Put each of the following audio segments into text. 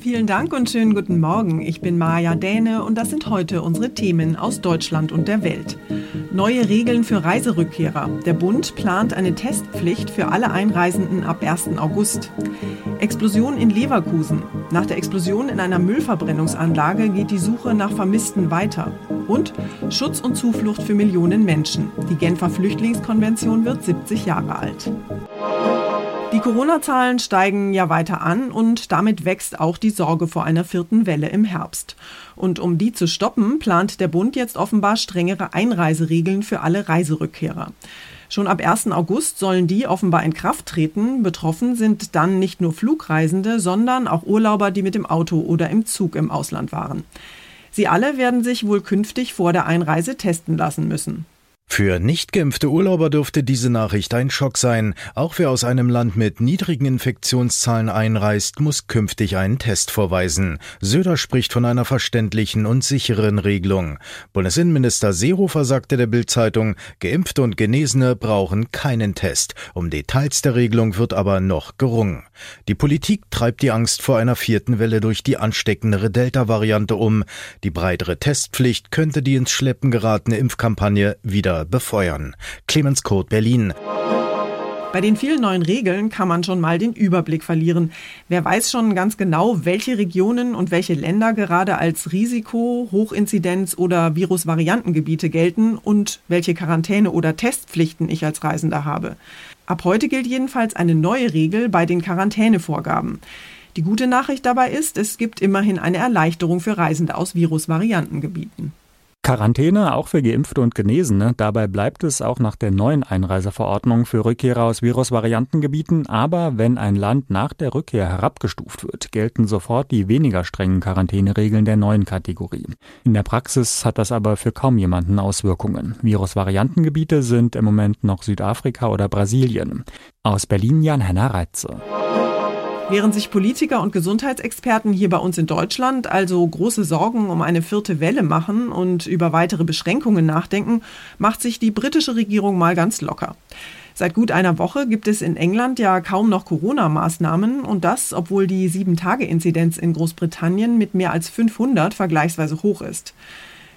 Vielen Dank und schönen guten Morgen. Ich bin Maja Däne und das sind heute unsere Themen aus Deutschland und der Welt. Neue Regeln für Reiserückkehrer. Der Bund plant eine Testpflicht für alle Einreisenden ab 1. August. Explosion in Leverkusen. Nach der Explosion in einer Müllverbrennungsanlage geht die Suche nach Vermissten weiter. Und Schutz und Zuflucht für Millionen Menschen. Die Genfer Flüchtlingskonvention wird 70 Jahre alt. Die Corona-Zahlen steigen ja weiter an und damit wächst auch die Sorge vor einer vierten Welle im Herbst. Und um die zu stoppen, plant der Bund jetzt offenbar strengere Einreiseregeln für alle Reiserückkehrer. Schon ab 1. August sollen die offenbar in Kraft treten. Betroffen sind dann nicht nur Flugreisende, sondern auch Urlauber, die mit dem Auto oder im Zug im Ausland waren. Sie alle werden sich wohl künftig vor der Einreise testen lassen müssen. Für nicht geimpfte Urlauber dürfte diese Nachricht ein Schock sein. Auch wer aus einem Land mit niedrigen Infektionszahlen einreist, muss künftig einen Test vorweisen. Söder spricht von einer verständlichen und sicheren Regelung. Bundesinnenminister Seehofer sagte der Bildzeitung, Geimpfte und Genesene brauchen keinen Test. Um Details der Regelung wird aber noch gerungen. Die Politik treibt die Angst vor einer vierten Welle durch die ansteckendere Delta-Variante um. Die breitere Testpflicht könnte die ins Schleppen geratene Impfkampagne wieder weiter befeuern. Clemens Kurt Berlin. Bei den vielen neuen Regeln kann man schon mal den Überblick verlieren. Wer weiß schon ganz genau, welche Regionen und welche Länder gerade als Risiko, Hochinzidenz oder Virusvariantengebiete gelten und welche Quarantäne oder Testpflichten ich als Reisender habe. Ab heute gilt jedenfalls eine neue Regel bei den Quarantänevorgaben. Die gute Nachricht dabei ist, es gibt immerhin eine Erleichterung für Reisende aus Virusvariantengebieten. Quarantäne auch für Geimpfte und Genesene. Dabei bleibt es auch nach der neuen Einreiseverordnung für Rückkehrer aus Virusvariantengebieten. Aber wenn ein Land nach der Rückkehr herabgestuft wird, gelten sofort die weniger strengen Quarantäneregeln der neuen Kategorie. In der Praxis hat das aber für kaum jemanden Auswirkungen. Virusvariantengebiete sind im Moment noch Südafrika oder Brasilien. Aus Berlin Jan-Henner Reitze. Während sich Politiker und Gesundheitsexperten hier bei uns in Deutschland also große Sorgen um eine vierte Welle machen und über weitere Beschränkungen nachdenken, macht sich die britische Regierung mal ganz locker. Seit gut einer Woche gibt es in England ja kaum noch Corona-Maßnahmen und das, obwohl die 7-Tage-Inzidenz in Großbritannien mit mehr als 500 vergleichsweise hoch ist.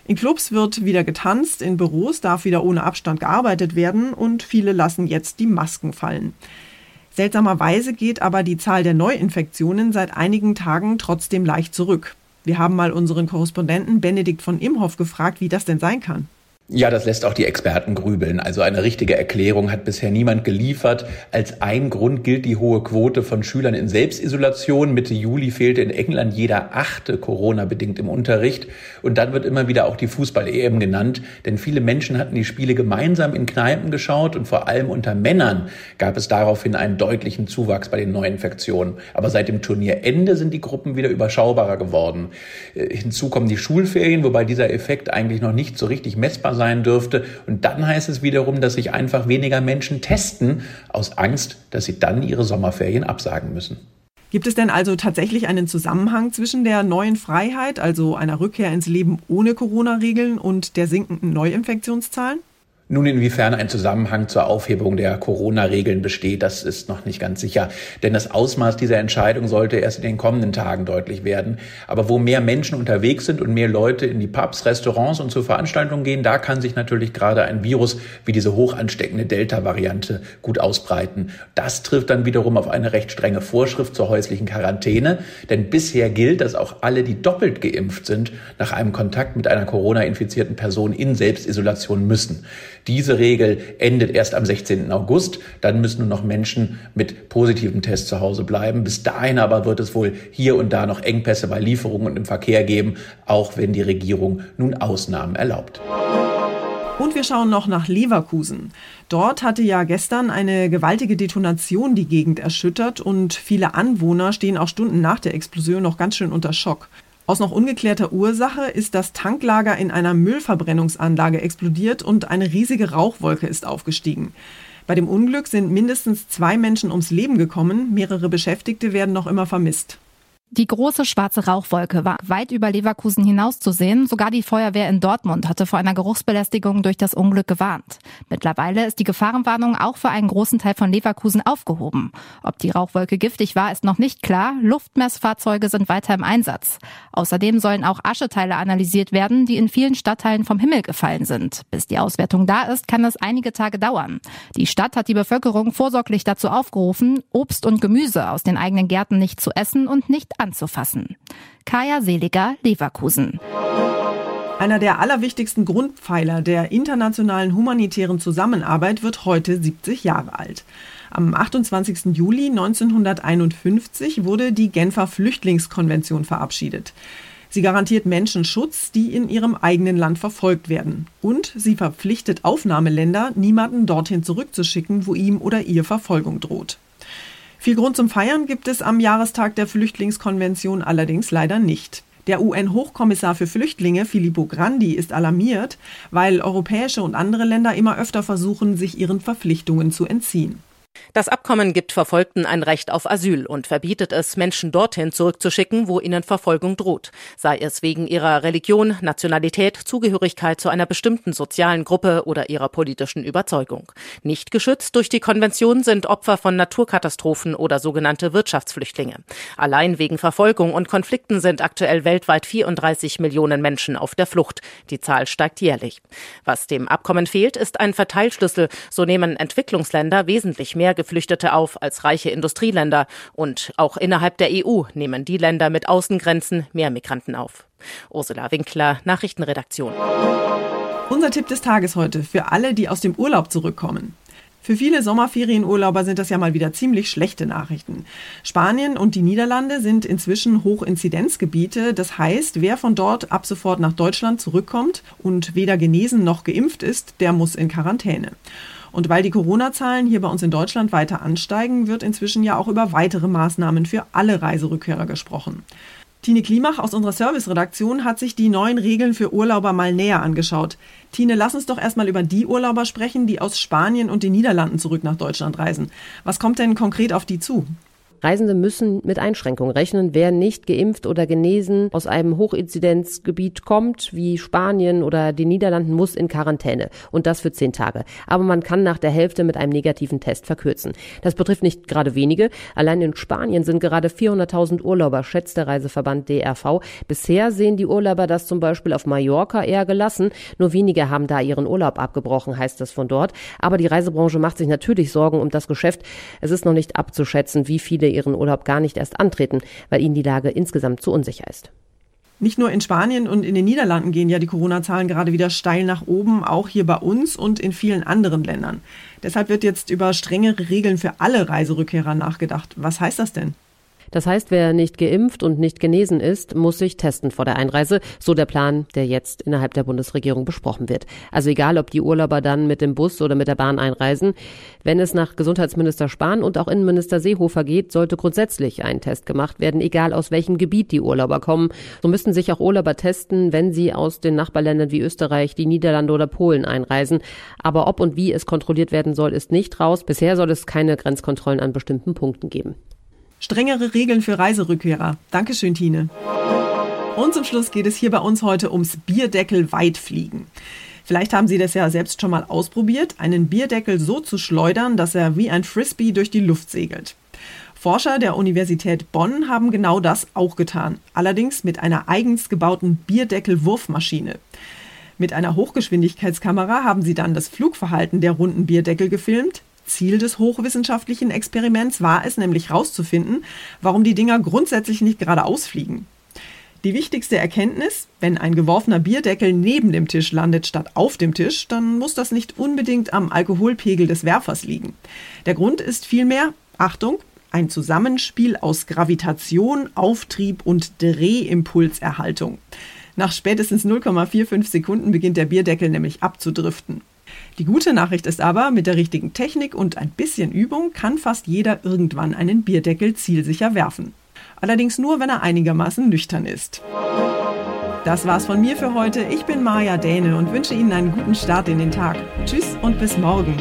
In Clubs wird wieder getanzt, in Büros darf wieder ohne Abstand gearbeitet werden und viele lassen jetzt die Masken fallen. Seltsamerweise geht aber die Zahl der Neuinfektionen seit einigen Tagen trotzdem leicht zurück. Wir haben mal unseren Korrespondenten Benedikt von Imhoff gefragt, wie das denn sein kann. Ja, das lässt auch die Experten grübeln. Also eine richtige Erklärung hat bisher niemand geliefert. Als ein Grund gilt die hohe Quote von Schülern in Selbstisolation. Mitte Juli fehlte in England jeder achte Corona-bedingt im Unterricht. Und dann wird immer wieder auch die Fußball-EM genannt. Denn viele Menschen hatten die Spiele gemeinsam in Kneipen geschaut und vor allem unter Männern gab es daraufhin einen deutlichen Zuwachs bei den Neuinfektionen. Aber seit dem Turnierende sind die Gruppen wieder überschaubarer geworden. Äh, hinzu kommen die Schulferien, wobei dieser Effekt eigentlich noch nicht so richtig messbar sein dürfte. Und dann heißt es wiederum, dass sich einfach weniger Menschen testen, aus Angst, dass sie dann ihre Sommerferien absagen müssen. Gibt es denn also tatsächlich einen Zusammenhang zwischen der neuen Freiheit, also einer Rückkehr ins Leben ohne Corona-Regeln, und der sinkenden Neuinfektionszahlen? Nun, inwiefern ein Zusammenhang zur Aufhebung der Corona-Regeln besteht, das ist noch nicht ganz sicher. Denn das Ausmaß dieser Entscheidung sollte erst in den kommenden Tagen deutlich werden. Aber wo mehr Menschen unterwegs sind und mehr Leute in die Pubs, Restaurants und zu Veranstaltungen gehen, da kann sich natürlich gerade ein Virus wie diese hoch ansteckende Delta-Variante gut ausbreiten. Das trifft dann wiederum auf eine recht strenge Vorschrift zur häuslichen Quarantäne. Denn bisher gilt, dass auch alle, die doppelt geimpft sind, nach einem Kontakt mit einer Corona-infizierten Person in Selbstisolation müssen. Diese Regel endet erst am 16. August. Dann müssen nur noch Menschen mit positivem Test zu Hause bleiben. Bis dahin aber wird es wohl hier und da noch Engpässe bei Lieferungen und im Verkehr geben, auch wenn die Regierung nun Ausnahmen erlaubt. Und wir schauen noch nach Leverkusen. Dort hatte ja gestern eine gewaltige Detonation die Gegend erschüttert und viele Anwohner stehen auch Stunden nach der Explosion noch ganz schön unter Schock. Aus noch ungeklärter Ursache ist das Tanklager in einer Müllverbrennungsanlage explodiert und eine riesige Rauchwolke ist aufgestiegen. Bei dem Unglück sind mindestens zwei Menschen ums Leben gekommen, mehrere Beschäftigte werden noch immer vermisst. Die große schwarze Rauchwolke war weit über Leverkusen hinaus zu sehen. Sogar die Feuerwehr in Dortmund hatte vor einer Geruchsbelästigung durch das Unglück gewarnt. Mittlerweile ist die Gefahrenwarnung auch für einen großen Teil von Leverkusen aufgehoben. Ob die Rauchwolke giftig war, ist noch nicht klar. Luftmessfahrzeuge sind weiter im Einsatz. Außerdem sollen auch Ascheteile analysiert werden, die in vielen Stadtteilen vom Himmel gefallen sind. Bis die Auswertung da ist, kann es einige Tage dauern. Die Stadt hat die Bevölkerung vorsorglich dazu aufgerufen, Obst und Gemüse aus den eigenen Gärten nicht zu essen und nicht anzufassen. Kaya Seliger, Leverkusen. Einer der allerwichtigsten Grundpfeiler der internationalen humanitären Zusammenarbeit wird heute 70 Jahre alt. Am 28. Juli 1951 wurde die Genfer Flüchtlingskonvention verabschiedet. Sie garantiert Menschen Schutz, die in ihrem eigenen Land verfolgt werden. Und sie verpflichtet Aufnahmeländer, niemanden dorthin zurückzuschicken, wo ihm oder ihr Verfolgung droht. Viel Grund zum Feiern gibt es am Jahrestag der Flüchtlingskonvention allerdings leider nicht. Der UN-Hochkommissar für Flüchtlinge Filippo Grandi ist alarmiert, weil europäische und andere Länder immer öfter versuchen, sich ihren Verpflichtungen zu entziehen. Das Abkommen gibt Verfolgten ein Recht auf Asyl und verbietet es, Menschen dorthin zurückzuschicken, wo ihnen Verfolgung droht, sei es wegen ihrer Religion, Nationalität, Zugehörigkeit zu einer bestimmten sozialen Gruppe oder ihrer politischen Überzeugung. Nicht geschützt durch die Konvention sind Opfer von Naturkatastrophen oder sogenannte Wirtschaftsflüchtlinge. Allein wegen Verfolgung und Konflikten sind aktuell weltweit 34 Millionen Menschen auf der Flucht. Die Zahl steigt jährlich. Was dem Abkommen fehlt, ist ein Verteilschlüssel. So nehmen Entwicklungsländer wesentlich mehr mehr Geflüchtete auf als reiche Industrieländer. Und auch innerhalb der EU nehmen die Länder mit Außengrenzen mehr Migranten auf. Ursula Winkler, Nachrichtenredaktion. Unser Tipp des Tages heute für alle, die aus dem Urlaub zurückkommen. Für viele Sommerferienurlauber sind das ja mal wieder ziemlich schlechte Nachrichten. Spanien und die Niederlande sind inzwischen Hochinzidenzgebiete. Das heißt, wer von dort ab sofort nach Deutschland zurückkommt und weder genesen noch geimpft ist, der muss in Quarantäne. Und weil die Corona-Zahlen hier bei uns in Deutschland weiter ansteigen, wird inzwischen ja auch über weitere Maßnahmen für alle Reiserückkehrer gesprochen. Tine Klimach aus unserer Serviceredaktion hat sich die neuen Regeln für Urlauber mal näher angeschaut. Tine, lass uns doch erstmal über die Urlauber sprechen, die aus Spanien und den Niederlanden zurück nach Deutschland reisen. Was kommt denn konkret auf die zu? Reisende müssen mit Einschränkungen rechnen. Wer nicht geimpft oder genesen aus einem Hochinzidenzgebiet kommt, wie Spanien oder die Niederlanden, muss in Quarantäne. Und das für zehn Tage. Aber man kann nach der Hälfte mit einem negativen Test verkürzen. Das betrifft nicht gerade wenige. Allein in Spanien sind gerade 400.000 Urlauber, schätzt der Reiseverband DRV. Bisher sehen die Urlauber das zum Beispiel auf Mallorca eher gelassen. Nur wenige haben da ihren Urlaub abgebrochen, heißt das von dort. Aber die Reisebranche macht sich natürlich Sorgen um das Geschäft. Es ist noch nicht abzuschätzen, wie viele ihren Urlaub gar nicht erst antreten, weil ihnen die Lage insgesamt zu unsicher ist. Nicht nur in Spanien und in den Niederlanden gehen ja die Corona-Zahlen gerade wieder steil nach oben, auch hier bei uns und in vielen anderen Ländern. Deshalb wird jetzt über strengere Regeln für alle Reiserückkehrer nachgedacht. Was heißt das denn? Das heißt, wer nicht geimpft und nicht genesen ist, muss sich testen vor der Einreise. So der Plan, der jetzt innerhalb der Bundesregierung besprochen wird. Also egal, ob die Urlauber dann mit dem Bus oder mit der Bahn einreisen. Wenn es nach Gesundheitsminister Spahn und auch Innenminister Seehofer geht, sollte grundsätzlich ein Test gemacht werden, egal aus welchem Gebiet die Urlauber kommen. So müssten sich auch Urlauber testen, wenn sie aus den Nachbarländern wie Österreich, die Niederlande oder Polen einreisen. Aber ob und wie es kontrolliert werden soll, ist nicht raus. Bisher soll es keine Grenzkontrollen an bestimmten Punkten geben. Strengere Regeln für Reiserückkehrer. Dankeschön, Tine. Und zum Schluss geht es hier bei uns heute ums Bierdeckel weitfliegen. Vielleicht haben Sie das ja selbst schon mal ausprobiert, einen Bierdeckel so zu schleudern, dass er wie ein Frisbee durch die Luft segelt. Forscher der Universität Bonn haben genau das auch getan, allerdings mit einer eigens gebauten Bierdeckel-Wurfmaschine. Mit einer Hochgeschwindigkeitskamera haben sie dann das Flugverhalten der runden Bierdeckel gefilmt, Ziel des hochwissenschaftlichen Experiments war es nämlich herauszufinden, warum die Dinger grundsätzlich nicht geradeaus fliegen. Die wichtigste Erkenntnis, wenn ein geworfener Bierdeckel neben dem Tisch landet statt auf dem Tisch, dann muss das nicht unbedingt am Alkoholpegel des Werfers liegen. Der Grund ist vielmehr, Achtung, ein Zusammenspiel aus Gravitation, Auftrieb und Drehimpulserhaltung. Nach spätestens 0,45 Sekunden beginnt der Bierdeckel nämlich abzudriften. Die gute Nachricht ist aber, mit der richtigen Technik und ein bisschen Übung kann fast jeder irgendwann einen Bierdeckel zielsicher werfen. Allerdings nur, wenn er einigermaßen nüchtern ist. Das war's von mir für heute. Ich bin Maja Däne und wünsche Ihnen einen guten Start in den Tag. Tschüss und bis morgen.